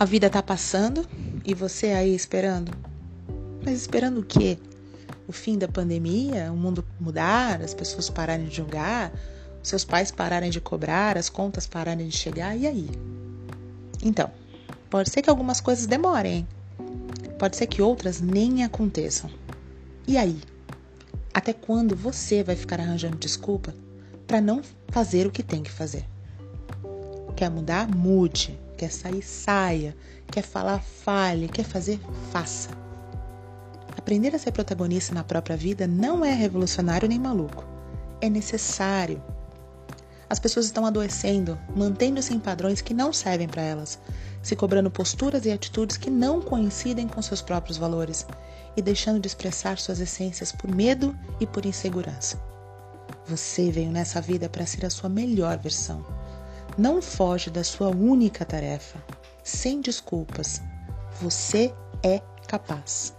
A vida tá passando e você aí esperando? Mas esperando o quê? O fim da pandemia? O mundo mudar? As pessoas pararem de julgar? Seus pais pararem de cobrar? As contas pararem de chegar? E aí? Então, pode ser que algumas coisas demorem, pode ser que outras nem aconteçam. E aí? Até quando você vai ficar arranjando desculpa para não fazer o que tem que fazer? Quer mudar? Mude. Quer sair? Saia. Quer falar? Fale. Quer fazer? Faça. Aprender a ser protagonista na própria vida não é revolucionário nem maluco. É necessário. As pessoas estão adoecendo, mantendo-se em padrões que não servem para elas, se cobrando posturas e atitudes que não coincidem com seus próprios valores e deixando de expressar suas essências por medo e por insegurança. Você veio nessa vida para ser a sua melhor versão. Não foge da sua única tarefa. Sem desculpas. Você é capaz.